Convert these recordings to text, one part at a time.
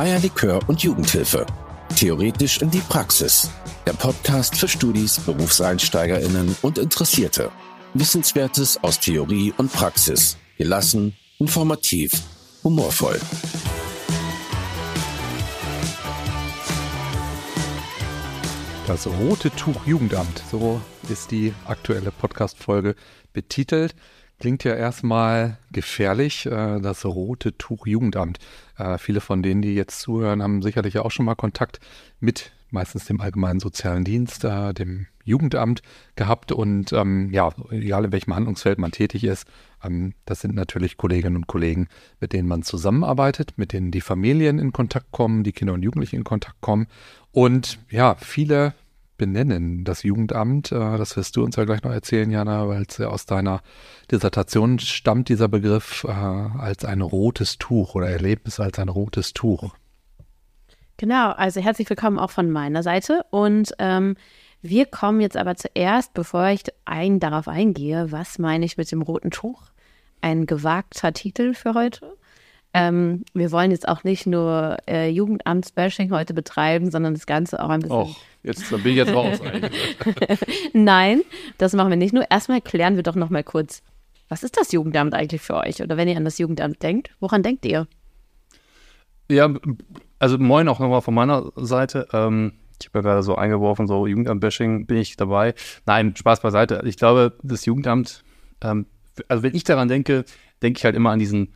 Eierlikör und Jugendhilfe. Theoretisch in die Praxis. Der Podcast für Studis, BerufseinsteigerInnen und Interessierte. Wissenswertes aus Theorie und Praxis. Gelassen, informativ, humorvoll. Das Rote Tuch Jugendamt, so ist die aktuelle Podcast-Folge betitelt. Klingt ja erstmal gefährlich, äh, das Rote Tuch Jugendamt. Äh, viele von denen, die jetzt zuhören, haben sicherlich auch schon mal Kontakt mit meistens dem Allgemeinen Sozialen Dienst, äh, dem Jugendamt gehabt. Und ähm, ja, egal in welchem Handlungsfeld man tätig ist, ähm, das sind natürlich Kolleginnen und Kollegen, mit denen man zusammenarbeitet, mit denen die Familien in Kontakt kommen, die Kinder und Jugendlichen in Kontakt kommen. Und ja, viele benennen, das Jugendamt. Äh, das wirst du uns ja gleich noch erzählen, Jana, weil es ja aus deiner Dissertation stammt, dieser Begriff äh, als ein rotes Tuch oder Erlebnis als ein rotes Tuch. Genau, also herzlich willkommen auch von meiner Seite. Und ähm, wir kommen jetzt aber zuerst, bevor ich ein, darauf eingehe, was meine ich mit dem roten Tuch? Ein gewagter Titel für heute. Ähm, wir wollen jetzt auch nicht nur äh, Jugendamtsbashing heute betreiben, sondern das Ganze auch ein bisschen. Och, jetzt bin ich jetzt raus Nein, das machen wir nicht. Nur erstmal klären wir doch noch mal kurz, was ist das Jugendamt eigentlich für euch? Oder wenn ihr an das Jugendamt denkt, woran denkt ihr? Ja, also moin auch nochmal von meiner Seite. Ähm, ich habe ja gerade so eingeworfen, so Jugendamt-Bashing bin ich dabei. Nein, Spaß beiseite. Ich glaube, das Jugendamt, ähm, also wenn ich daran denke, denke ich halt immer an diesen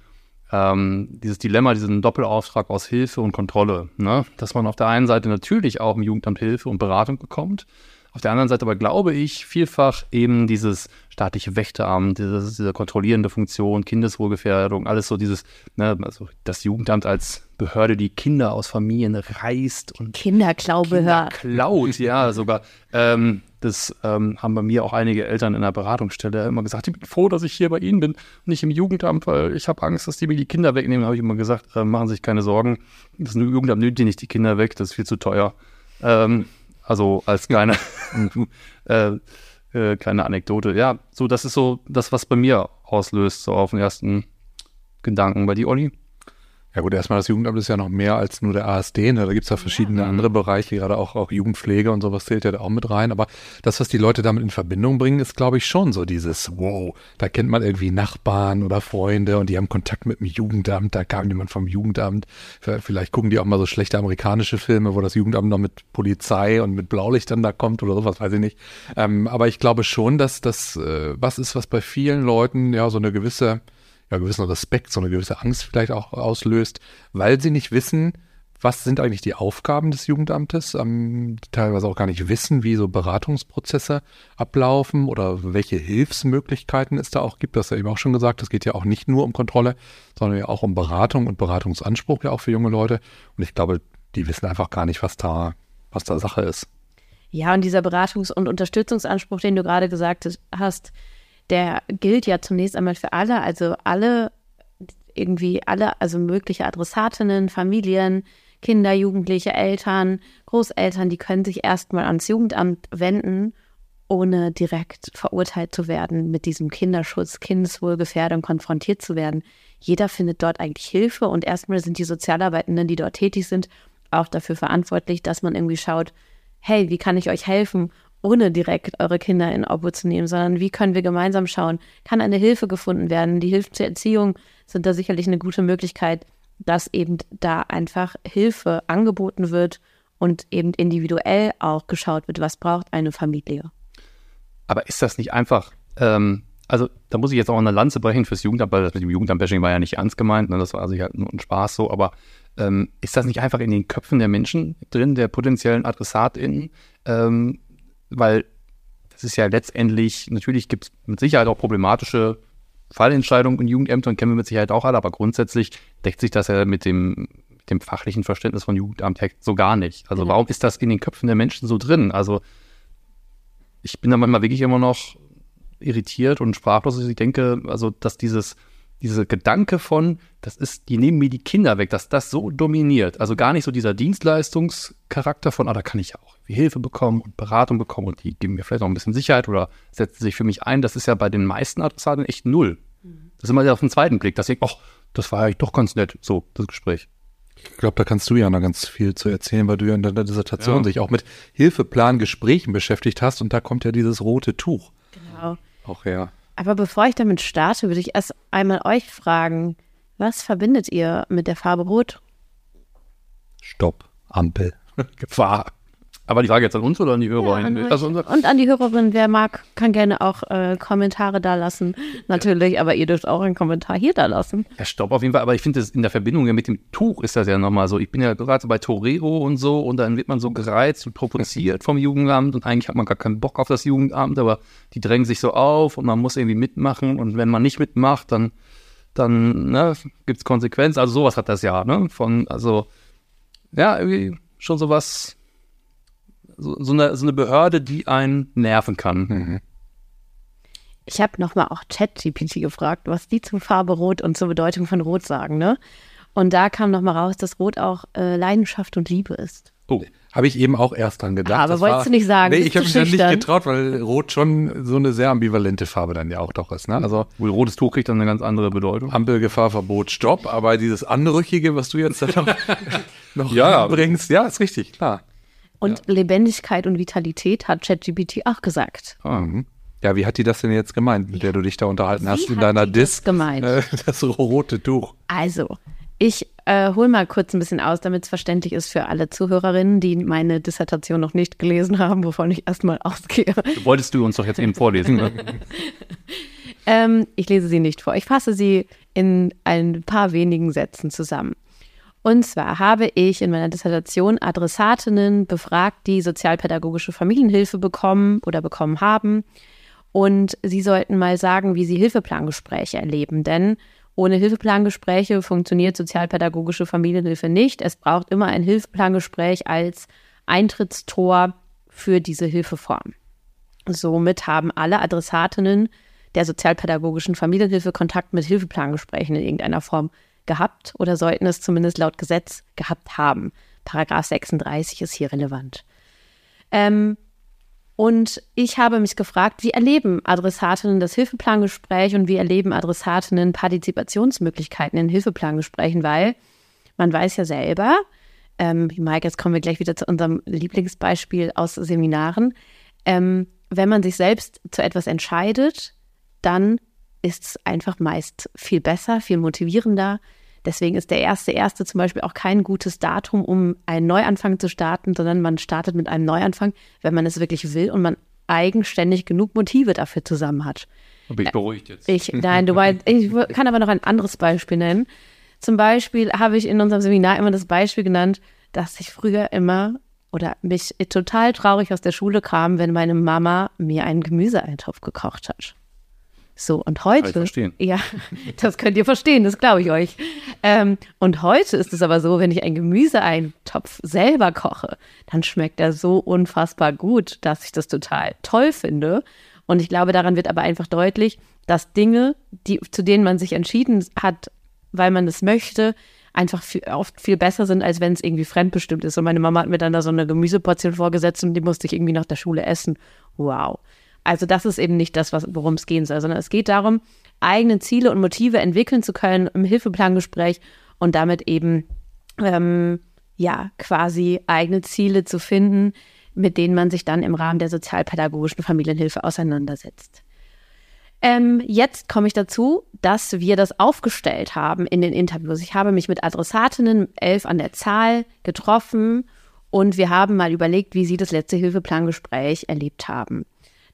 ähm, dieses Dilemma, diesen Doppelauftrag aus Hilfe und Kontrolle. Ne? Dass man auf der einen Seite natürlich auch im Jugendamt Hilfe und Beratung bekommt, auf der anderen Seite aber glaube ich vielfach eben dieses staatliche Wächteramt, diese, diese kontrollierende Funktion, Kindeswohlgefährdung, alles so dieses, ne, also das Jugendamt als Behörde, die Kinder aus Familien reißt und Kinderklaubehörde. klaut, ja, sogar. Ähm, das ähm, haben bei mir auch einige Eltern in der Beratungsstelle immer gesagt, ich bin froh, dass ich hier bei Ihnen bin nicht im Jugendamt, weil ich habe Angst, dass die mir die Kinder wegnehmen. Da habe ich immer gesagt, äh, machen Sie sich keine Sorgen, das Jugendamt nimmt die nicht die Kinder weg, das ist viel zu teuer. Ähm, also als kleine, äh, äh, kleine Anekdote. Ja, so das ist so das, was bei mir auslöst, so auf den ersten Gedanken. Bei dir, Olli? Ja gut, erstmal das Jugendamt ist ja noch mehr als nur der ASD. Ne? Da gibt's ja verschiedene ja. andere Bereiche, gerade auch, auch Jugendpflege und sowas zählt ja da auch mit rein. Aber das, was die Leute damit in Verbindung bringen, ist, glaube ich, schon so dieses, wow, da kennt man irgendwie Nachbarn oder Freunde und die haben Kontakt mit dem Jugendamt, da kam jemand vom Jugendamt. Vielleicht gucken die auch mal so schlechte amerikanische Filme, wo das Jugendamt noch mit Polizei und mit Blaulichtern da kommt oder sowas, weiß ich nicht. Ähm, aber ich glaube schon, dass das äh, was ist, was bei vielen Leuten ja so eine gewisse ja, gewissen Respekt, so eine gewisse Angst vielleicht auch auslöst, weil sie nicht wissen, was sind eigentlich die Aufgaben des Jugendamtes, ähm, teilweise auch gar nicht wissen, wie so Beratungsprozesse ablaufen oder welche Hilfsmöglichkeiten es da auch gibt. Das hast ja eben auch schon gesagt, es geht ja auch nicht nur um Kontrolle, sondern ja auch um Beratung und Beratungsanspruch ja auch für junge Leute. Und ich glaube, die wissen einfach gar nicht, was da, was da Sache ist. Ja, und dieser Beratungs- und Unterstützungsanspruch, den du gerade gesagt hast, der gilt ja zunächst einmal für alle, also alle irgendwie alle, also mögliche Adressatinnen, Familien, Kinder, Jugendliche, Eltern, Großeltern, die können sich erstmal ans Jugendamt wenden, ohne direkt verurteilt zu werden, mit diesem Kinderschutz, Kindeswohlgefährdung konfrontiert zu werden. Jeder findet dort eigentlich Hilfe und erstmal sind die Sozialarbeitenden, die dort tätig sind, auch dafür verantwortlich, dass man irgendwie schaut, hey, wie kann ich euch helfen? Ohne direkt eure Kinder in Obhut zu nehmen, sondern wie können wir gemeinsam schauen, kann eine Hilfe gefunden werden? Die Hilfen zur Erziehung sind da sicherlich eine gute Möglichkeit, dass eben da einfach Hilfe angeboten wird und eben individuell auch geschaut wird, was braucht eine Familie. Aber ist das nicht einfach, ähm, also da muss ich jetzt auch eine Lanze brechen fürs Jugendamt, weil das mit dem Jugendamt-Bashing war ja nicht ernst gemeint, ne? das war also halt nur ein Spaß so, aber ähm, ist das nicht einfach in den Köpfen der Menschen drin, der potenziellen AdressatInnen, ähm, weil das ist ja letztendlich, natürlich gibt es mit Sicherheit auch problematische Fallentscheidungen in Jugendämtern, kennen wir mit Sicherheit auch alle, aber grundsätzlich deckt sich das ja mit dem, mit dem fachlichen Verständnis von Jugendamt so gar nicht. Also mhm. warum ist das in den Köpfen der Menschen so drin? Also ich bin da manchmal wirklich immer noch irritiert und sprachlos, dass ich denke, also dass dieses dieser Gedanke von, das ist, die nehmen mir die Kinder weg, dass das so dominiert. Also gar nicht so dieser Dienstleistungscharakter von, ah, da kann ich ja auch Hilfe bekommen und Beratung bekommen und die geben mir vielleicht auch ein bisschen Sicherheit oder setzen sich für mich ein. Das ist ja bei den meisten Adressaten echt null. Mhm. Das ist immer auf den zweiten Blick, dass ich, ach, das war eigentlich doch ganz nett, so, das Gespräch. Ich glaube, da kannst du ja noch ganz viel zu erzählen, weil du ja in deiner Dissertation ja. sich auch mit Hilfeplangesprächen beschäftigt hast und da kommt ja dieses rote Tuch. Genau. Auch her. Aber bevor ich damit starte, würde ich erst einmal euch fragen, was verbindet ihr mit der Farbe Rot? Stopp, Ampel, Gefahr. Aber die Frage jetzt an uns oder an die Hörer? Ja, an also und an die Hörerin, wer mag, kann gerne auch äh, Kommentare da lassen. Natürlich, aber ihr dürft auch einen Kommentar hier da lassen. Ja, stopp auf jeden Fall. Aber ich finde, in der Verbindung ja mit dem Tuch ist das ja nochmal so. Ich bin ja gerade bei Torero und so und dann wird man so gereizt und provoziert vom Jugendamt und eigentlich hat man gar keinen Bock auf das Jugendamt, aber die drängen sich so auf und man muss irgendwie mitmachen und wenn man nicht mitmacht, dann, dann ne, gibt es Konsequenzen. Also sowas hat das ja, ne? Von, also, ja, irgendwie schon sowas so, so, eine, so eine Behörde, die einen nerven kann. Mhm. Ich habe nochmal auch ChatGPT gefragt, was die zur Farbe Rot und zur Bedeutung von Rot sagen, ne? Und da kam nochmal raus, dass Rot auch äh, Leidenschaft und Liebe ist. Oh, habe ich eben auch erst dran gedacht. Aber das wolltest war, du nicht sagen? Nee, ich habe mich dann nicht getraut, weil Rot schon so eine sehr ambivalente Farbe dann ja auch doch ist. Ne? Also Wohl rotes Tuch kriegt dann eine ganz andere Bedeutung. Ampelgefahr, Verbot, Stopp. Aber dieses Anrüchige, was du jetzt da noch, noch ja. bringst, ja, ist richtig, klar. Und ja. Lebendigkeit und Vitalität hat ChatGPT auch gesagt. Mhm. Ja, wie hat die das denn jetzt gemeint, mit der du dich da unterhalten wie hast in deiner? Das, gemeint? Äh, das rote Tuch. Also, ich äh, hole mal kurz ein bisschen aus, damit es verständlich ist für alle Zuhörerinnen, die meine Dissertation noch nicht gelesen haben, wovon ich erstmal ausgehe. Wolltest du uns doch jetzt eben vorlesen? Ne? ähm, ich lese sie nicht vor. Ich fasse sie in ein paar wenigen Sätzen zusammen. Und zwar habe ich in meiner Dissertation Adressatinnen befragt, die sozialpädagogische Familienhilfe bekommen oder bekommen haben. Und sie sollten mal sagen, wie sie Hilfeplangespräche erleben. Denn ohne Hilfeplangespräche funktioniert sozialpädagogische Familienhilfe nicht. Es braucht immer ein Hilfeplangespräch als Eintrittstor für diese Hilfeform. Somit haben alle Adressatinnen der sozialpädagogischen Familienhilfe Kontakt mit Hilfeplangesprächen in irgendeiner Form gehabt oder sollten es zumindest laut Gesetz gehabt haben. Paragraph 36 ist hier relevant. Ähm, und ich habe mich gefragt, wie erleben Adressatinnen das Hilfeplangespräch und wie erleben Adressatinnen Partizipationsmöglichkeiten in Hilfeplangesprächen, weil man weiß ja selber, ähm, Mike, jetzt kommen wir gleich wieder zu unserem Lieblingsbeispiel aus Seminaren, ähm, wenn man sich selbst zu etwas entscheidet, dann ist es einfach meist viel besser, viel motivierender. Deswegen ist der erste erste zum Beispiel auch kein gutes Datum, um einen Neuanfang zu starten, sondern man startet mit einem Neuanfang, wenn man es wirklich will und man eigenständig genug Motive dafür zusammen hat. Bin ich beruhigt jetzt? Ich, nein, du weißt, ich kann aber noch ein anderes Beispiel nennen. Zum Beispiel habe ich in unserem Seminar immer das Beispiel genannt, dass ich früher immer oder mich total traurig aus der Schule kam, wenn meine Mama mir einen Gemüseeintopf gekocht hat. So, und heute. Ja, das könnt ihr verstehen, das glaube ich euch. Ähm, und heute ist es aber so, wenn ich einen Gemüseeintopf selber koche, dann schmeckt er so unfassbar gut, dass ich das total toll finde. Und ich glaube, daran wird aber einfach deutlich, dass Dinge, die, zu denen man sich entschieden hat, weil man es möchte, einfach viel, oft viel besser sind, als wenn es irgendwie fremdbestimmt ist. Und meine Mama hat mir dann da so eine Gemüseportion vorgesetzt und die musste ich irgendwie nach der Schule essen. Wow. Also das ist eben nicht das, worum es gehen soll, sondern es geht darum, eigene Ziele und Motive entwickeln zu können im Hilfeplangespräch und damit eben ähm, ja quasi eigene Ziele zu finden, mit denen man sich dann im Rahmen der sozialpädagogischen Familienhilfe auseinandersetzt. Ähm, jetzt komme ich dazu, dass wir das aufgestellt haben in den Interviews. Ich habe mich mit Adressatinnen, elf an der Zahl, getroffen und wir haben mal überlegt, wie sie das letzte Hilfeplangespräch erlebt haben.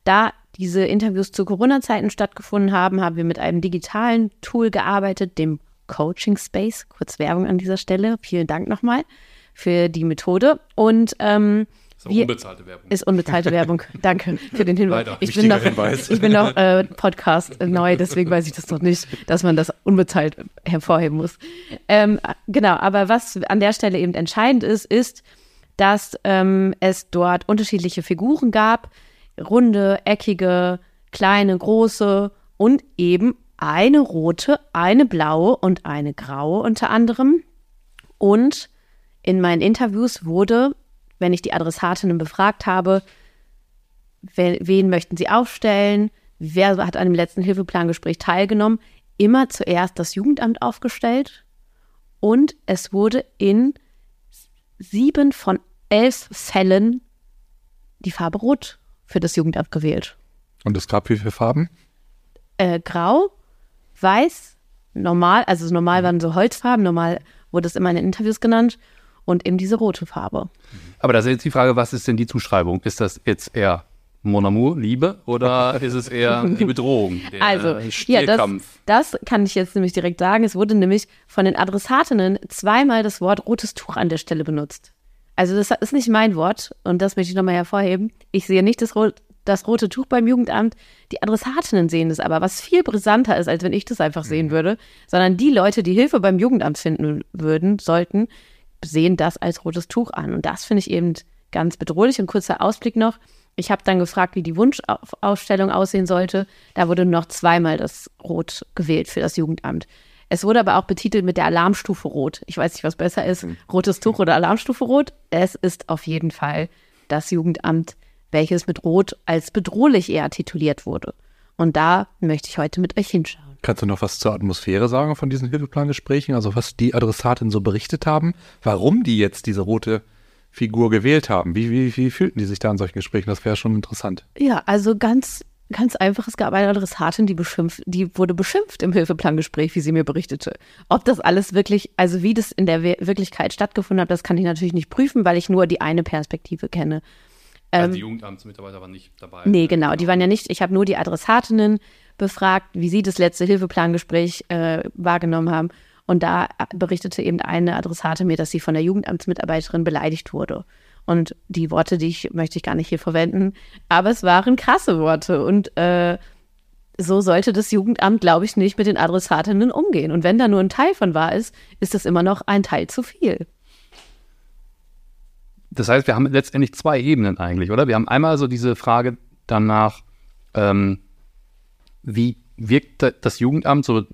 Da diese Interviews zu Corona-Zeiten stattgefunden haben, haben wir mit einem digitalen Tool gearbeitet, dem Coaching Space. Kurz Werbung an dieser Stelle. Vielen Dank nochmal für die Methode. Und ähm, ist unbezahlte Werbung. Ist unbezahlte Werbung. Danke für den Hinweis. Weiter, ich, bin noch, Hinweis. ich bin noch äh, Podcast neu, deswegen weiß ich das noch nicht, dass man das unbezahlt hervorheben muss. Ähm, genau, aber was an der Stelle eben entscheidend ist, ist, dass ähm, es dort unterschiedliche Figuren gab, runde, eckige, kleine, große und eben eine rote, eine blaue und eine graue unter anderem. Und in meinen Interviews wurde, wenn ich die Adressatinnen befragt habe, wen, möchten sie aufstellen, wer hat an dem letzten Hilfeplangespräch teilgenommen, immer zuerst das Jugendamt aufgestellt Und es wurde in sieben von elf Fällen die Farbe Rot für das Jugendamt gewählt. Und es gab wie viele Farben? Äh, grau, weiß, normal, also normal waren so Holzfarben, normal wurde es immer in den Interviews genannt und eben diese rote Farbe. Aber da ist jetzt die Frage, was ist denn die Zuschreibung? Ist das jetzt eher Mon Amour, Liebe, oder ist es eher die Bedrohung? Der Also, ja, das, Stierkampf? das kann ich jetzt nämlich direkt sagen. Es wurde nämlich von den Adressatinnen zweimal das Wort rotes Tuch an der Stelle benutzt. Also das ist nicht mein Wort und das möchte ich nochmal hervorheben. Ich sehe nicht das, das rote Tuch beim Jugendamt. Die Adressatinnen sehen es aber, was viel brisanter ist, als wenn ich das einfach sehen würde, sondern die Leute, die Hilfe beim Jugendamt finden würden, sollten, sehen das als rotes Tuch an. Und das finde ich eben ganz bedrohlich. Und kurzer Ausblick noch. Ich habe dann gefragt, wie die Wunschausstellung aussehen sollte. Da wurde noch zweimal das Rot gewählt für das Jugendamt. Es wurde aber auch betitelt mit der Alarmstufe Rot. Ich weiß nicht, was besser ist, rotes Tuch oder Alarmstufe Rot. Es ist auf jeden Fall das Jugendamt, welches mit Rot als bedrohlich eher tituliert wurde. Und da möchte ich heute mit euch hinschauen. Kannst du noch was zur Atmosphäre sagen von diesen Hilfeplangesprächen? Also was die Adressaten so berichtet haben, warum die jetzt diese rote Figur gewählt haben? Wie, wie, wie fühlten die sich da in solchen Gesprächen? Das wäre schon interessant. Ja, also ganz, ganz einfach. Es gab eine Adressatin, die beschimpft, die wurde beschimpft im Hilfeplangespräch, wie sie mir berichtete. Ob das alles wirklich, also wie das in der Wir- Wirklichkeit stattgefunden hat, das kann ich natürlich nicht prüfen, weil ich nur die eine Perspektive kenne. Also die Jugendamtsmitarbeiter waren nicht dabei. Nee, genau, die waren ja nicht, ich habe nur die Adressatinnen befragt, wie sie das letzte Hilfeplangespräch äh, wahrgenommen haben. Und da berichtete eben eine Adressatin mir, dass sie von der Jugendamtsmitarbeiterin beleidigt wurde. Und die Worte, die ich möchte ich gar nicht hier verwenden, aber es waren krasse Worte. Und äh, so sollte das Jugendamt, glaube ich, nicht mit den Adressatinnen umgehen. Und wenn da nur ein Teil von wahr ist, ist das immer noch ein Teil zu viel. Das heißt, wir haben letztendlich zwei Ebenen eigentlich, oder? Wir haben einmal so diese Frage danach, ähm, wie wirkt da- das Jugendamt so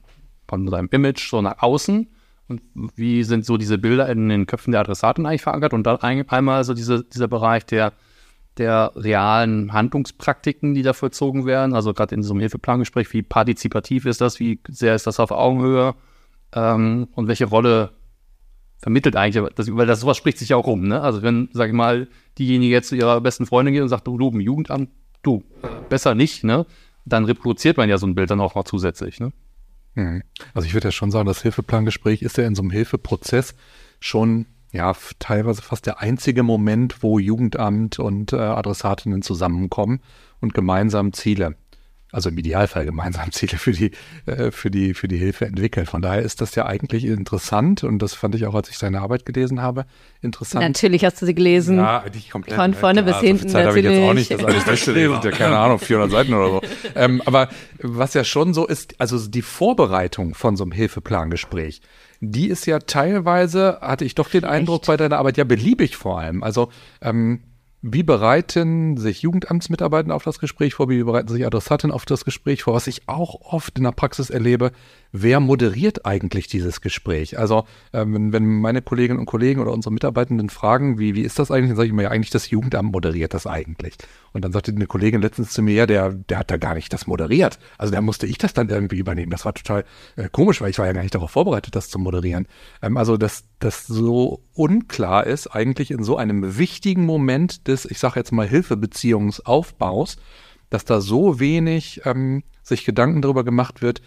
von seinem Image so nach außen und wie sind so diese Bilder in den Köpfen der Adressaten eigentlich verankert und dann ein, einmal so diese, dieser Bereich der, der realen Handlungspraktiken, die da vollzogen werden, also gerade in so einem Hilfeplangespräch, wie partizipativ ist das, wie sehr ist das auf Augenhöhe ähm, und welche Rolle vermittelt eigentlich, das, weil das sowas spricht sich ja auch rum, ne? Also wenn, sag ich mal, diejenige jetzt zu ihrer besten Freundin geht und sagt, du, du im Jugendamt, du, besser nicht, ne? Dann reproduziert man ja so ein Bild dann auch noch zusätzlich, ne? Mhm. Also ich würde ja schon sagen, das Hilfeplangespräch ist ja in so einem Hilfeprozess schon ja teilweise fast der einzige Moment, wo Jugendamt und äh, Adressatinnen zusammenkommen und gemeinsam Ziele, also im Idealfall gemeinsam Ziele für die äh, für die für die Hilfe entwickeln. Von daher ist das ja eigentlich interessant und das fand ich auch, als ich seine Arbeit gelesen habe, interessant. Natürlich hast du sie gelesen. Ja, nicht komplett. Von ne? vorne bis so viel hinten Zeit habe ich jetzt auch nicht, das alles. Sind ja, keine Ahnung, 400 Seiten oder so. Ähm, aber was ja schon so ist, also die Vorbereitung von so einem Hilfeplangespräch, die ist ja teilweise, hatte ich doch den Eindruck bei deiner Arbeit, ja beliebig vor allem. Also ähm, wie bereiten sich Jugendamtsmitarbeiter auf das Gespräch vor? Wie bereiten sich Adressaten auf das Gespräch vor? Was ich auch oft in der Praxis erlebe, wer moderiert eigentlich dieses Gespräch? Also, ähm, wenn, meine Kolleginnen und Kollegen oder unsere Mitarbeitenden fragen, wie, wie ist das eigentlich, dann sage ich mir ja eigentlich, das Jugendamt moderiert das eigentlich. Und dann sagte eine Kollegin letztens zu mir, ja, der, der hat da gar nicht das moderiert. Also da musste ich das dann irgendwie übernehmen. Das war total äh, komisch, weil ich war ja gar nicht darauf vorbereitet, das zu moderieren. Ähm, also, dass das so unklar ist, eigentlich in so einem wichtigen Moment des, ich sage jetzt mal, Hilfebeziehungsaufbaus, dass da so wenig ähm, sich Gedanken darüber gemacht wird,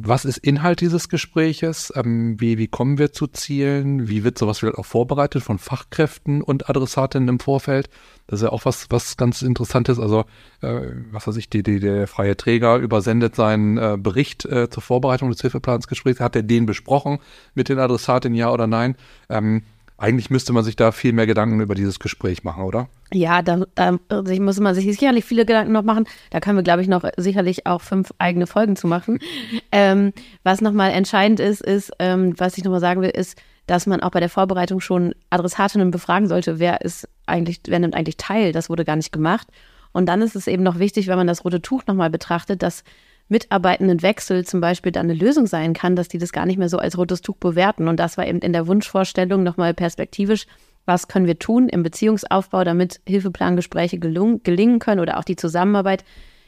was ist Inhalt dieses Gespräches? Ähm, wie, wie kommen wir zu Zielen? Wie wird sowas vielleicht auch vorbereitet von Fachkräften und Adressatinnen im Vorfeld? Das ist ja auch was, was ganz Interessantes. Also, äh, was weiß ich, die, die, der freie Träger übersendet seinen äh, Bericht äh, zur Vorbereitung des Hilfeplansgesprächs. Hat er den besprochen mit den Adressatinnen, ja oder nein? Ähm, eigentlich müsste man sich da viel mehr Gedanken über dieses Gespräch machen, oder? Ja, da, da sich- muss man sich sicherlich viele Gedanken noch machen. Da können wir, glaube ich, noch sicherlich auch fünf eigene Folgen zu machen. ähm, was nochmal entscheidend ist, ist, ähm, was ich nochmal sagen will, ist, dass man auch bei der Vorbereitung schon Adressatinnen befragen sollte, wer ist eigentlich, wer nimmt eigentlich teil. Das wurde gar nicht gemacht. Und dann ist es eben noch wichtig, wenn man das rote Tuch nochmal betrachtet, dass Mitarbeitendenwechsel zum Beispiel dann eine Lösung sein kann, dass die das gar nicht mehr so als rotes Tuch bewerten. Und das war eben in der Wunschvorstellung nochmal perspektivisch. Was können wir tun im Beziehungsaufbau, damit Hilfeplangespräche gelung, gelingen können oder auch die Zusammenarbeit?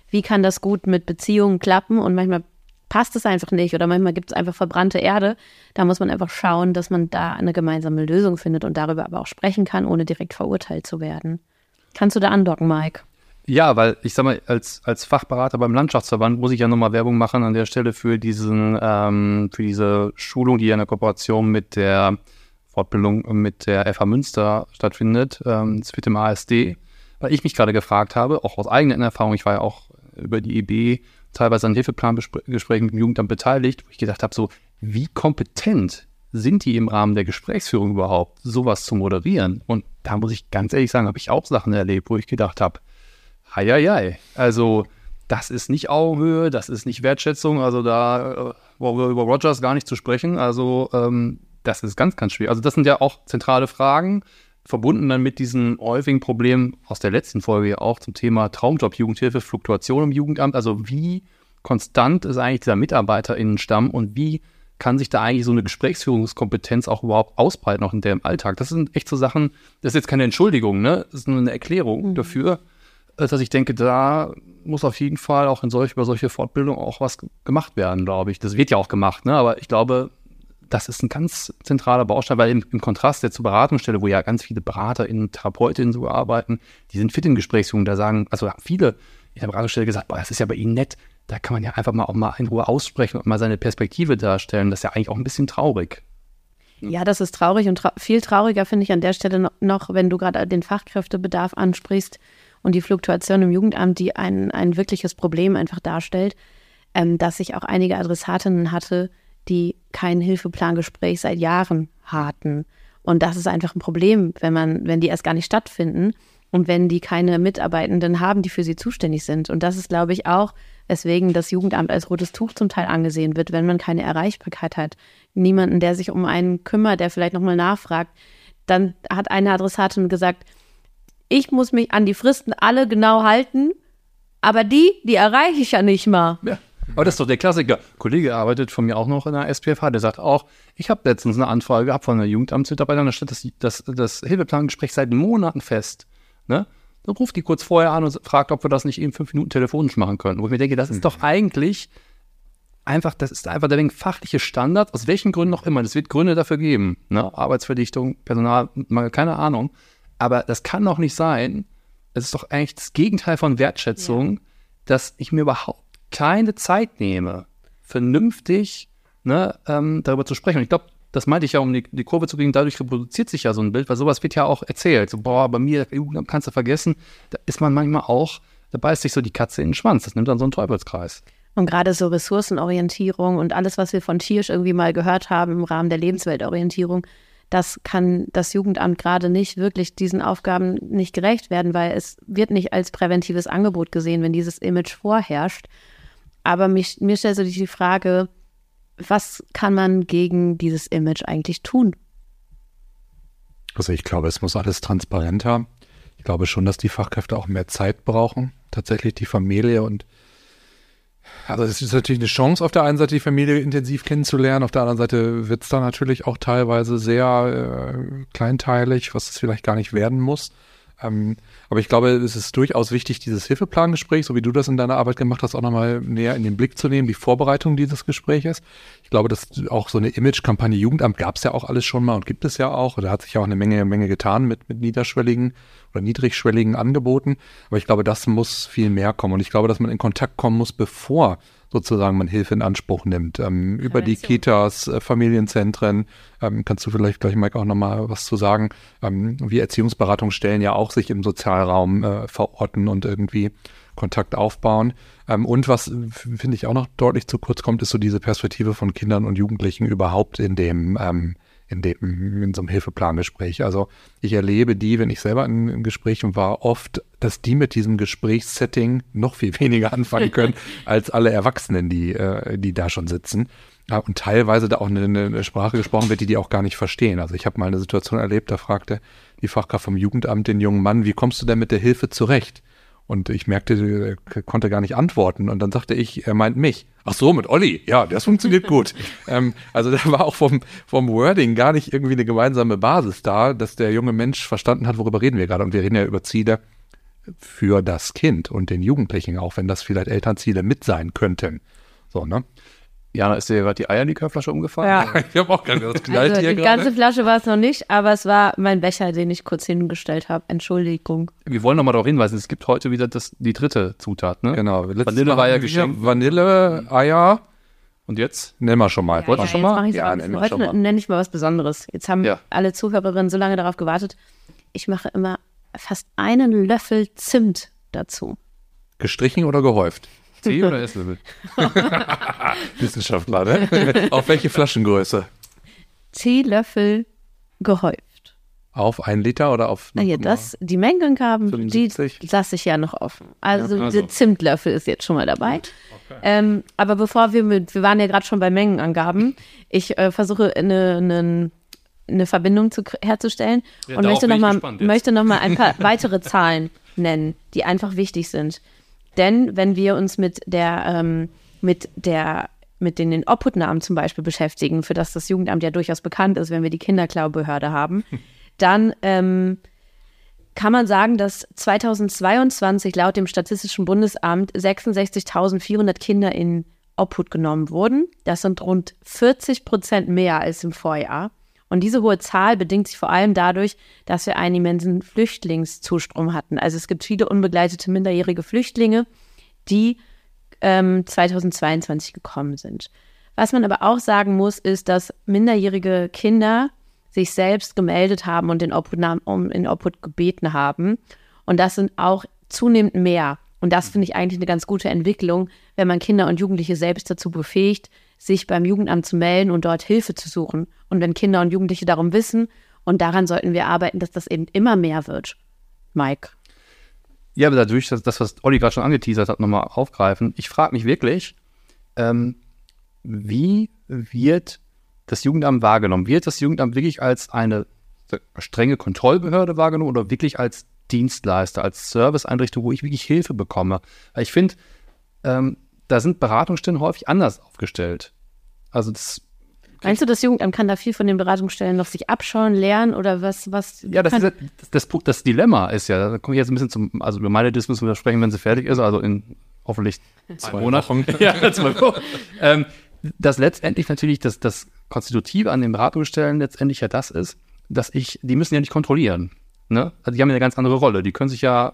Wie kann das gut mit Beziehungen klappen? Und manchmal passt es einfach nicht oder manchmal gibt es einfach verbrannte Erde. Da muss man einfach schauen, dass man da eine gemeinsame Lösung findet und darüber aber auch sprechen kann, ohne direkt verurteilt zu werden. Kannst du da andocken, Mike? Ja, weil ich sag mal, als, als Fachberater beim Landschaftsverband muss ich ja nochmal Werbung machen an der Stelle für diesen, ähm, für diese Schulung, die ja in der Kooperation mit der Fortbildung mit der FH Münster stattfindet. Ähm, das wird im ASD, weil ich mich gerade gefragt habe, auch aus eigener Erfahrung, ich war ja auch über die EB teilweise an Hilfeplangesprächen mit dem Jugendamt beteiligt, wo ich gedacht habe, so, wie kompetent sind die im Rahmen der Gesprächsführung überhaupt, sowas zu moderieren? Und da muss ich ganz ehrlich sagen, habe ich auch Sachen erlebt, wo ich gedacht habe, hei, hei, hei. Also, das ist nicht Augenhöhe, das ist nicht Wertschätzung, also da äh, über Rogers gar nicht zu sprechen. Also, ähm, das ist ganz, ganz schwierig. Also, das sind ja auch zentrale Fragen, verbunden dann mit diesen häufigen Problemen aus der letzten Folge ja auch zum Thema Traumjob, Jugendhilfe, Fluktuation im Jugendamt. Also, wie konstant ist eigentlich dieser MitarbeiterInnenstamm und wie kann sich da eigentlich so eine Gesprächsführungskompetenz auch überhaupt ausbreiten, auch in dem Alltag? Das sind echt so Sachen, das ist jetzt keine Entschuldigung, ne? Das ist nur eine Erklärung mhm. dafür, dass ich denke, da muss auf jeden Fall auch in solch, über solche Fortbildungen auch was gemacht werden, glaube ich. Das wird ja auch gemacht, ne? aber ich glaube, das ist ein ganz zentraler Baustein, weil im, im Kontrast der zur Beratungsstelle, wo ja ganz viele BeraterInnen, TherapeutInnen so arbeiten, die sind fit in Gesprächsführung, da sagen, also viele in der Beratungsstelle gesagt, boah, das ist ja bei Ihnen nett, da kann man ja einfach mal auch mal in Ruhe aussprechen und mal seine Perspektive darstellen. Das ist ja eigentlich auch ein bisschen traurig. Ja, das ist traurig und tra viel trauriger finde ich an der Stelle noch, wenn du gerade den Fachkräftebedarf ansprichst und die Fluktuation im Jugendamt, die ein, ein wirkliches Problem einfach darstellt, ähm, dass ich auch einige Adressatinnen hatte, die kein Hilfeplangespräch seit Jahren hatten. Und das ist einfach ein Problem, wenn man, wenn die erst gar nicht stattfinden und wenn die keine Mitarbeitenden haben, die für sie zuständig sind. Und das ist, glaube ich, auch, weswegen das Jugendamt als rotes Tuch zum Teil angesehen wird, wenn man keine Erreichbarkeit hat. Niemanden, der sich um einen kümmert, der vielleicht nochmal nachfragt. Dann hat eine Adressatin gesagt, ich muss mich an die Fristen alle genau halten, aber die, die erreiche ich ja nicht mal. Ja. Aber das ist doch der Klassiker. Ein Kollege arbeitet von mir auch noch in der SPFH, der sagt auch, ich habe letztens eine Anfrage gehabt von einer Jugendamtsmitarbeiterin, da steht das, das, das Hilfeplangespräch seit Monaten fest. Ne? Dann ruft die kurz vorher an und fragt, ob wir das nicht eben fünf Minuten telefonisch machen können. Wo ich mir denke, das ist doch eigentlich einfach, das ist einfach der fachliche Standard, aus welchen Gründen auch immer. Es wird Gründe dafür geben. Ne? Arbeitsverdichtung, Personalmangel, keine Ahnung. Aber das kann doch nicht sein. Es ist doch eigentlich das Gegenteil von Wertschätzung, ja. dass ich mir überhaupt keine Zeit nehme, vernünftig ne, ähm, darüber zu sprechen. Und ich glaube, das meinte ich ja, um die, die, Kurve zu kriegen, dadurch reproduziert sich ja so ein Bild, weil sowas wird ja auch erzählt. So, boah, bei mir, kannst du vergessen, da ist man manchmal auch, da beißt sich so die Katze in den Schwanz. Das nimmt dann so einen Teufelskreis. Und gerade so Ressourcenorientierung und alles, was wir von Tiersch irgendwie mal gehört haben im Rahmen der Lebensweltorientierung, das kann das Jugendamt gerade nicht wirklich diesen Aufgaben nicht gerecht werden, weil es wird nicht als präventives Angebot gesehen, wenn dieses Image vorherrscht. Aber mich, mir stellt sich die Frage, was kann man gegen dieses Image eigentlich tun? Also ich glaube, es muss alles transparenter. Ich glaube schon, dass die Fachkräfte auch mehr Zeit brauchen, tatsächlich die Familie und also es ist natürlich eine Chance, auf der einen Seite die Familie intensiv kennenzulernen, auf der anderen Seite wird es dann natürlich auch teilweise sehr äh, kleinteilig, was es vielleicht gar nicht werden muss. Ähm, aber ich glaube, es ist durchaus wichtig, dieses Hilfeplangespräch, so wie du das in deiner Arbeit gemacht hast, auch nochmal näher in den Blick zu nehmen, die Vorbereitung dieses Gespräches. Ich glaube, dass auch so eine Image-Kampagne Jugendamt gab es ja auch alles schon mal und gibt es ja auch. Da hat sich ja auch eine Menge, Menge getan mit, mit niederschwelligen oder niedrigschwelligen Angeboten. Aber ich glaube, das muss viel mehr kommen. Und ich glaube, dass man in Kontakt kommen muss, bevor sozusagen man Hilfe in Anspruch nimmt. Ähm, über die Kitas, äh, Familienzentren, ähm, kannst du vielleicht gleich, Mike, auch nochmal was zu sagen. Ähm, wir Erziehungsberatungsstellen ja auch sich im Sozialraum äh, verorten und irgendwie Kontakt aufbauen. Ähm, und was, finde ich, auch noch deutlich zu kurz kommt, ist so diese Perspektive von Kindern und Jugendlichen überhaupt in dem ähm, in, dem, in so einem Hilfeplangespräch. Also ich erlebe die, wenn ich selber in, in Gesprächen war, oft, dass die mit diesem Gesprächssetting noch viel weniger anfangen können als alle Erwachsenen, die, äh, die da schon sitzen. Ja, und teilweise da auch eine, eine Sprache gesprochen wird, die die auch gar nicht verstehen. Also ich habe mal eine Situation erlebt, da fragte die Fachkraft vom Jugendamt den jungen Mann, wie kommst du denn mit der Hilfe zurecht? Und ich merkte, er konnte gar nicht antworten. Und dann sagte ich, er meint mich. Ach so, mit Olli. Ja, das funktioniert gut. ähm, also da war auch vom, vom Wording gar nicht irgendwie eine gemeinsame Basis da, dass der junge Mensch verstanden hat, worüber reden wir gerade. Und wir reden ja über Ziele für das Kind und den Jugendlichen, auch wenn das vielleicht Elternziele mit sein könnten. So, ne? Jana, ist dir gerade die Eier in die Körflasche umgefallen? Ja. Ich habe auch gerade das knallt Also hier die gerade. ganze Flasche war es noch nicht, aber es war mein Becher, den ich kurz hingestellt habe. Entschuldigung. Wir wollen nochmal darauf hinweisen, es gibt heute wieder das, die dritte Zutat, ne? Genau. letztes Vanille war ja geschenkt. Vanille, Eier. Und jetzt? Nennen wir schon mal. Wolltest du schon mal? Ja, nenn Heute schon mal. nenne ich mal was Besonderes. Jetzt haben Ja. alle Zuhörerinnen so lange darauf gewartet. Ich mache immer fast einen Löffel Zimt dazu. Gestrichen oder gehäuft? C oder S-Level? Wissenschaftler, ne? Auf welche Flaschengröße? Teelöffel gehäuft. Auf ein Liter oder auf. Naja, das, die Mengenangaben, die 75? lasse ich ja noch offen. Also, Ja, also. der Zimtlöffel ist jetzt schon mal dabei. Ähm, aber bevor wir mit, wir waren ja gerade schon bei Mengenangaben, ich äh, versuche eine, eine, eine Verbindung zu, herzustellen Ja, und möchte nochmal gespannt jetzt. möchte noch mal ein paar weitere Zahlen nennen, die einfach wichtig sind. Denn wenn wir uns mit der, ähm, mit der, mit den Obhutnamen zum Beispiel beschäftigen, für das das Jugendamt ja durchaus bekannt ist, wenn wir die Kinderklaubehörde haben, dann ähm, kann man sagen, dass 2022 laut dem Statistischen Bundesamt 66.400 Kinder in Obhut genommen wurden. Das sind rund 40 Prozent mehr als im Vorjahr. Und diese hohe Zahl bedingt sich vor allem dadurch, dass wir einen immensen Flüchtlingszustrom hatten. Also es gibt viele unbegleitete minderjährige Flüchtlinge, die ähm, 2022 gekommen sind. Was man aber auch sagen muss, ist, dass minderjährige Kinder sich selbst gemeldet haben und in Obhut, um in Obhut gebeten haben. Und das sind auch zunehmend mehr. Und das finde ich eigentlich eine ganz gute Entwicklung, wenn man Kinder und Jugendliche selbst dazu befähigt, sich beim Jugendamt zu melden und dort Hilfe zu suchen. Und wenn Kinder und Jugendliche darum wissen, und daran sollten wir arbeiten, dass das eben immer mehr wird. Mike. Ja, aber dadurch, dass das, was Olli gerade schon angeteasert hat, nochmal aufgreifen. Ich frage mich wirklich, ähm, wie wird das Jugendamt wahrgenommen? Wird das Jugendamt wirklich als eine strenge Kontrollbehörde wahrgenommen oder wirklich als Dienstleister, als Serviceeinrichtung, wo ich wirklich Hilfe bekomme? Weil ich finde, ähm, da sind Beratungsstellen häufig anders aufgestellt. Also das Meinst du, das Jugendamt kann da viel von den Beratungsstellen noch sich abschauen, lernen oder was? was Ja, das, das, das, das, das Dilemma ist ja, da komme ich jetzt ein bisschen zum, also über meine Diskussion wir sprechen, wenn sie fertig ist, also in hoffentlich zwei Monaten. ja, zwei Wochen. ähm, dass letztendlich natürlich das, das Konstitutive an den Beratungsstellen letztendlich ja das ist, dass ich, die müssen ja nicht kontrollieren. Ne? Also die haben ja eine ganz andere Rolle. Die können sich ja,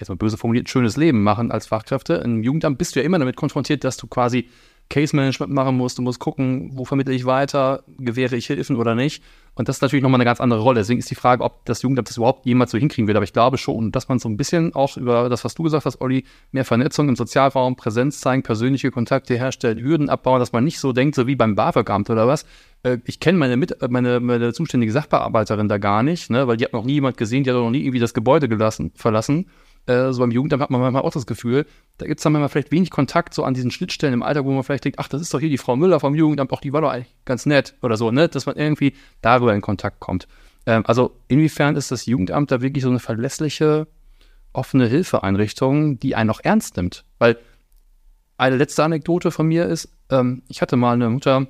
jetzt mal böse formuliert, schönes Leben machen als Fachkräfte. Im Jugendamt bist du ja immer damit konfrontiert, dass du quasi Case Management machen musst. Du musst gucken, wo vermittle ich weiter, gewähre ich Hilfen oder nicht. Und das ist natürlich nochmal eine ganz andere Rolle. Deswegen ist die Frage, ob das Jugendamt das überhaupt jemals so hinkriegen wird. Aber ich glaube schon, dass man so ein bisschen auch über das, was du gesagt hast, Olli, mehr Vernetzung im Sozialraum, Präsenz zeigen, persönliche Kontakte herstellen, Hürden abbauen, dass man nicht so denkt, so wie beim BAföG-Amt oder was. Äh, Ich kenne meine, meine, meine zuständige Sachbearbeiterin da gar nicht, ne, weil die hat noch nie jemand gesehen, die hat noch nie irgendwie das Gebäude gelassen, verlassen. Äh, so beim Jugendamt hat man manchmal auch das Gefühl, da gibt es dann manchmal vielleicht wenig Kontakt so an diesen Schnittstellen im Alltag, wo man vielleicht denkt, ach, das ist doch hier die Frau Müller vom Jugendamt, auch die war doch eigentlich ganz nett oder so, ne? Dass man irgendwie darüber in Kontakt kommt. Ähm, also inwiefern ist das Jugendamt da wirklich so eine verlässliche, offene Hilfeeinrichtung, die einen auch ernst nimmt? Weil eine letzte Anekdote von mir ist, ähm, ich hatte mal eine Mutter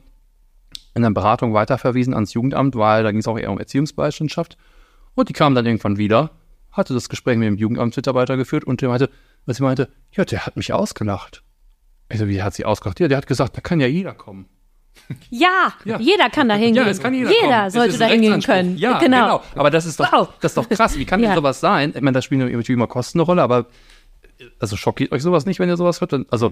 in der Beratung weiterverwiesen ans Jugendamt, weil da ging es auch eher um Erziehungsbeistandschaft. Und die kam dann irgendwann wieder, hatte das Gespräch mit dem Jugendamtsmitarbeiter geführt und der meinte, was sie meinte, ja, der hat mich ausgelacht. Ich so, wie hat sie ausgelacht? Ja, der hat gesagt, da kann ja jeder kommen. ja, Ja. jeder kann da hingehen. Ja, es kann jeder, jeder kommen. Sollte da hingehen können. Ja, genau. genau. Aber das ist doch, Wow. das ist doch krass. Wie kann Ja. denn sowas sein? Ich meine, da spielen natürlich immer Kosten eine Rolle, aber also schockiert euch sowas nicht, wenn ihr sowas hört? Also,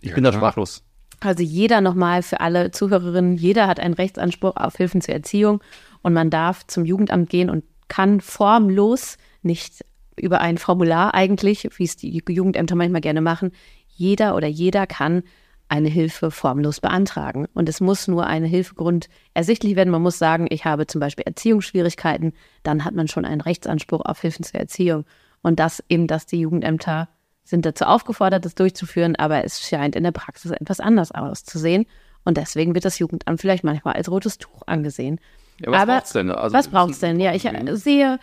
ich bin da sprachlos. Also jeder nochmal für alle Zuhörerinnen, jeder hat einen Rechtsanspruch auf Hilfen zur Erziehung und man darf zum Jugendamt gehen und kann formlos, nicht über ein Formular eigentlich, wie es die Jugendämter manchmal gerne machen, jeder oder jeder kann eine Hilfe formlos beantragen. Und es muss nur ein Hilfegrund ersichtlich werden. Man muss sagen, ich habe zum Beispiel Erziehungsschwierigkeiten, dann hat man schon einen Rechtsanspruch auf Hilfen zur Erziehung. Und das eben, dass die Jugendämter sind dazu aufgefordert, das durchzuführen, aber es scheint in der Praxis etwas anders auszusehen. Und deswegen wird das Jugendamt vielleicht manchmal als rotes Tuch angesehen. Ja, was aber braucht's denn? Also, was braucht's denn? Ja, ich äh, sehe,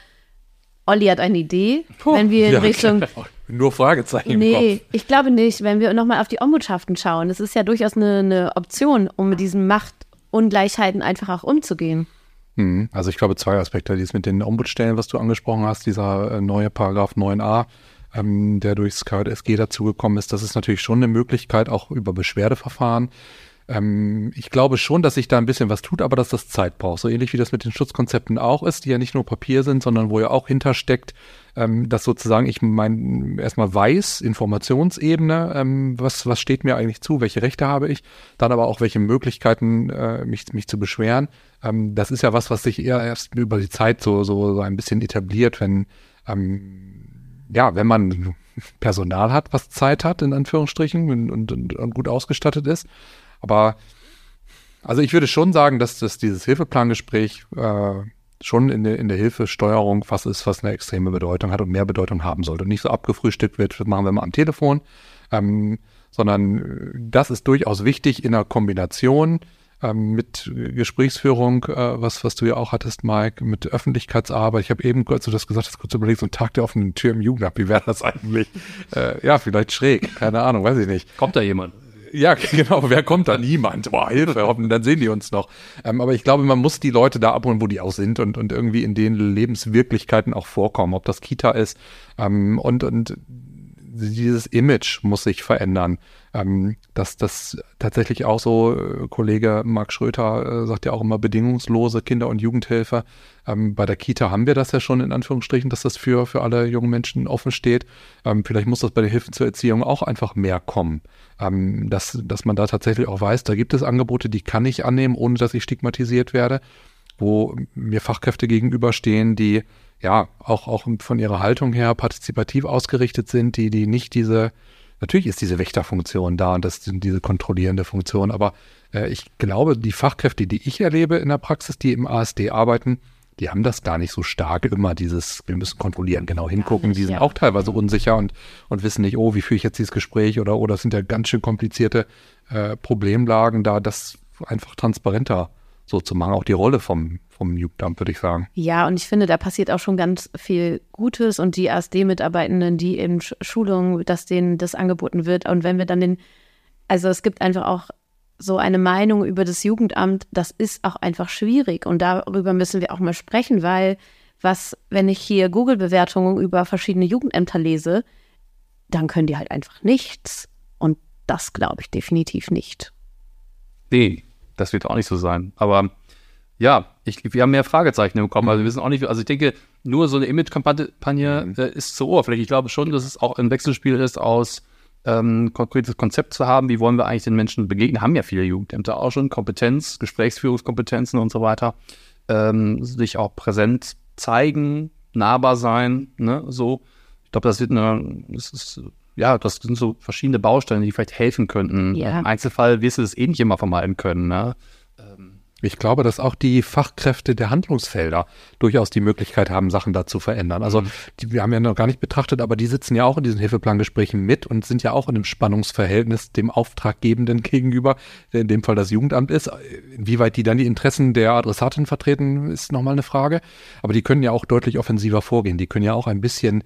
Olli hat eine Idee, wenn wir in Ja, Richtung genau. Nur Fragezeichen im Nee, ich glaube nicht. Wenn wir nochmal auf die Ombudschaften schauen, das ist ja durchaus eine, eine Option, um mit diesen Machtungleichheiten einfach auch umzugehen. Mhm. Also ich glaube zwei Aspekte. Dies mit den Ombudsstellen, was du angesprochen hast, dieser äh, neue Paragraph 9a, ähm, der durchs KSG dazugekommen ist. Das ist natürlich schon eine Möglichkeit, auch über Beschwerdeverfahren. Ähm, ich glaube schon, dass sich da ein bisschen was tut, aber dass das Zeit braucht. So ähnlich wie das mit den Schutzkonzepten auch ist, die ja nicht nur Papier sind, sondern wo ja auch hintersteckt, ähm, dass sozusagen ich mein erstmal weiß, Informationsebene, ähm, was, was steht mir eigentlich zu, welche Rechte habe ich, dann aber auch welche Möglichkeiten, äh, mich, mich zu beschweren. Ähm, das ist ja was, was sich eher erst über die Zeit so, so, so ein bisschen etabliert, wenn ähm, ja, wenn man Personal hat, was Zeit hat, in Anführungsstrichen, und, und, und gut ausgestattet ist. Aber also ich würde schon sagen, dass, dass dieses Hilfeplangespräch äh, schon in der, in der Hilfesteuerung was ist, was eine extreme Bedeutung hat und mehr Bedeutung haben sollte. Und nicht so abgefrühstückt wird, das machen wir mal am Telefon, ähm, sondern äh, das ist durchaus wichtig in der Kombination ähm, mit Gesprächsführung, äh, was, was du ja auch hattest, Mike, mit Öffentlichkeitsarbeit. Ich habe eben, als du das gesagt hast, kurz überlegt, so ein Tag der offenen Tür im Jugendamt, wie wäre das eigentlich? äh, ja, vielleicht schräg, keine Ahnung, weiß ich nicht. Kommt da jemand? Ja, genau. Wer kommt da? Niemand. Boah, Hilfe, hoffen, dann sehen die uns noch. Ähm, aber ich glaube, man muss die Leute da abholen, wo die auch sind und, und irgendwie in den Lebenswirklichkeiten auch vorkommen, ob das Kita ist. Ähm, und, und dieses Image muss sich verändern. Ähm, dass das tatsächlich auch so, äh, Kollege Marc Schröter äh, sagt ja auch immer bedingungslose Kinder- und Jugendhilfe. Ähm, bei der Kita haben wir das ja schon in Anführungsstrichen, dass das für, für alle jungen Menschen offen steht. Ähm, vielleicht muss das bei der Hilfe zur Erziehung auch einfach mehr kommen. Ähm, dass, dass man da tatsächlich auch weiß, da gibt es Angebote, die kann ich annehmen, ohne dass ich stigmatisiert werde, wo mir Fachkräfte gegenüberstehen, die ja auch, auch von ihrer Haltung her partizipativ ausgerichtet sind, die, die nicht diese Natürlich ist diese Wächterfunktion da und das sind diese kontrollierende Funktion, aber äh, ich glaube, die Fachkräfte, die ich erlebe in der Praxis, die im ASD arbeiten, die haben das gar nicht so stark immer dieses, wir müssen kontrollieren, genau hingucken, die sind ja. auch teilweise unsicher und, und wissen nicht, oh, wie führe ich jetzt dieses Gespräch oder, oh, das sind ja ganz schön komplizierte äh, Problemlagen da, das einfach transparenter so zu machen, auch die Rolle vom, vom Jugendamt, würde ich sagen. Ja, und ich finde, da passiert auch schon ganz viel Gutes und die ASD-Mitarbeitenden, die in Schulungen, dass denen das angeboten wird. Und wenn wir dann den, also es gibt einfach auch so eine Meinung über das Jugendamt, das ist auch einfach schwierig. Und darüber müssen wir auch mal sprechen, weil was, wenn ich hier Google-Bewertungen über verschiedene Jugendämter lese, dann können die halt einfach nichts. Und das glaube ich definitiv nicht. Nee, das wird auch nicht so sein. Aber ja, ich, wir haben mehr Fragezeichen bekommen. Also wir wissen auch nicht, also ich denke, nur so eine Image-Kampagne mhm. äh, ist zu oberflächlich. Ich glaube schon, dass es auch ein Wechselspiel ist aus ähm, konkretes Konzept zu haben, wie wollen wir eigentlich den Menschen begegnen. Haben ja viele Jugendämter auch schon Kompetenz, Gesprächsführungskompetenzen und so weiter. Ähm, sich auch präsent zeigen, nahbar sein, ne, so. Ich glaube, das wird eine, das ist ja, das sind so verschiedene Bausteine, die vielleicht helfen könnten. Ja. Im Einzelfall wirst du das eh nicht immer vermeiden können. Ne? Ich glaube, dass auch die Fachkräfte der Handlungsfelder durchaus die Möglichkeit haben, Sachen da zu verändern. Also mhm. die, wir haben ja noch gar nicht betrachtet, aber die sitzen ja auch in diesen Hilfeplangesprächen mit und sind ja auch in einem Spannungsverhältnis dem Auftraggebenden gegenüber, der in dem Fall das Jugendamt ist. Inwieweit die dann die Interessen der Adressatin vertreten, ist nochmal eine Frage. Aber die können ja auch deutlich offensiver vorgehen. Die können ja auch ein bisschen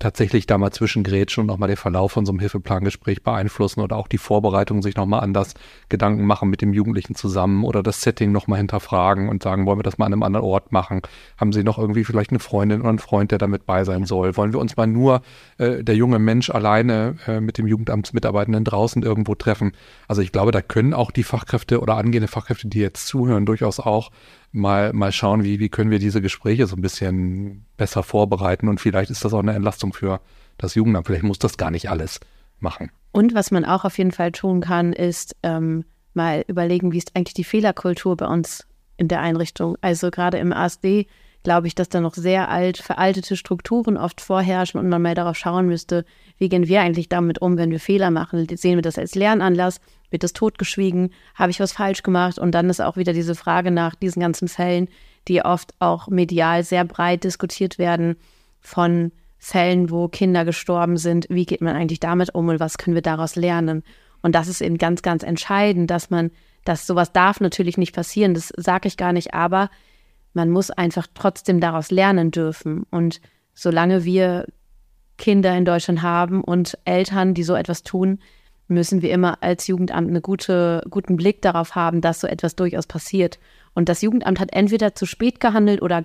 tatsächlich da mal zwischengrätschen und nochmal den Verlauf von so einem Hilfeplangespräch beeinflussen oder auch die Vorbereitung sich nochmal anders Gedanken machen mit dem Jugendlichen zusammen oder das Setting nochmal hinterfragen und sagen, wollen wir das mal an einem anderen Ort machen? Haben Sie noch irgendwie vielleicht eine Freundin oder einen Freund, der damit bei sein soll? Wollen wir uns mal nur äh, der junge Mensch alleine äh, mit dem Jugendamtsmitarbeitenden draußen irgendwo treffen? Also ich glaube, da können auch die Fachkräfte oder angehende Fachkräfte, die jetzt zuhören, durchaus auch mal, mal schauen, wie, wie können wir diese Gespräche so ein bisschen besser vorbereiten und vielleicht ist das auch eine Entlastung für das Jugendamt. Vielleicht muss das gar nicht alles machen. Und was man auch auf jeden Fall tun kann, ist ähm, mal überlegen, wie ist eigentlich die Fehlerkultur bei uns in der Einrichtung. Also gerade im ASD glaube ich, dass da noch sehr alt, veraltete Strukturen oft vorherrschen und man mal darauf schauen müsste, wie gehen wir eigentlich damit um, wenn wir Fehler machen? Sehen wir das als Lernanlass? Wird das totgeschwiegen? Habe ich was falsch gemacht? Und dann ist auch wieder diese Frage nach diesen ganzen Fällen, die oft auch medial sehr breit diskutiert werden, von Fällen, wo Kinder gestorben sind. Wie geht man eigentlich damit um und was können wir daraus lernen? Und das ist eben ganz, ganz entscheidend, dass man, dass sowas darf natürlich nicht passieren, das sage ich gar nicht, aber man muss einfach trotzdem daraus lernen dürfen. Und solange wir Kinder in Deutschland haben und Eltern, die so etwas tun, müssen wir immer als Jugendamt einen gute, guten Blick darauf haben, dass so etwas durchaus passiert. Und das Jugendamt hat entweder zu spät gehandelt oder,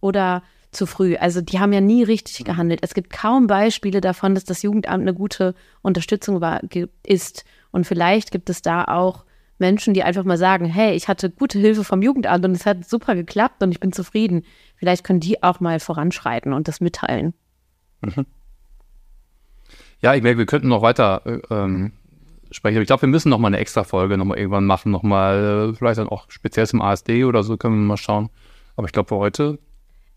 oder zu früh. Also die haben ja nie richtig gehandelt. Es gibt kaum Beispiele davon, dass das Jugendamt eine gute Unterstützung war, ist. Und vielleicht gibt es da auch Menschen, die einfach mal sagen, hey, ich hatte gute Hilfe vom Jugendamt und es hat super geklappt und ich bin zufrieden. Vielleicht können die auch mal voranschreiten und das mitteilen. Mhm. Ja, ich merke, wir könnten noch weiter äh, ähm, sprechen. Aber ich glaube, wir müssen noch mal eine extra Folge noch mal irgendwann machen, noch mal äh, vielleicht dann auch speziell zum ASD oder so können wir mal schauen. Aber ich glaube für heute.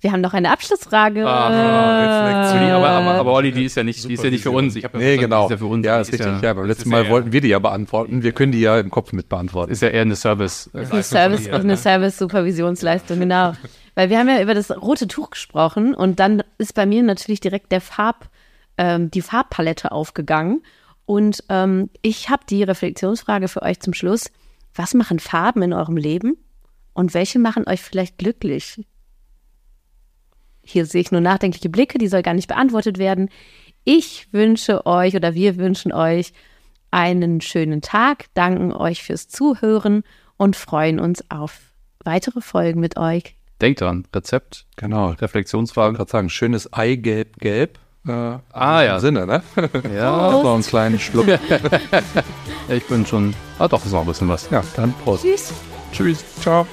Wir haben noch eine Abschlussfrage. Ah, Reflexion. Aber, aber, aber Olli, die ist ja nicht, die ist ja nicht für uns. Ich ja nee, genau. Die ist ja für uns. Ja, ist richtig. Ja, ja beim letzten Mal wollten wir die ja beantworten. Wir können die ja im Kopf mit beantworten. Ist ja eher eine Service. Eine Service, eine Service-Supervisionsleistung, genau. Weil wir haben ja über das rote Tuch gesprochen und dann ist bei mir natürlich direkt der Farb, ähm, die Farbpalette aufgegangen. Und ähm, ich habe die Reflexionsfrage für euch zum Schluss. Was machen Farben in eurem Leben und welche machen euch vielleicht glücklich? Hier sehe ich nur nachdenkliche Blicke, die soll gar nicht beantwortet werden. Ich wünsche euch oder wir wünschen euch einen schönen Tag, danken euch fürs Zuhören und freuen uns auf weitere Folgen mit euch. Denkt dran, Rezept, genau, Reflexionsfragen. Ich gerade sagen, schönes Eigelb, gelb. Äh, ah ja. Sinne, ne? Ja. noch einen kleinen Schluck. ich bin schon. Ah doch, ist noch ein bisschen was. Ja, dann Prost. Tschüss. Tschüss. Ciao.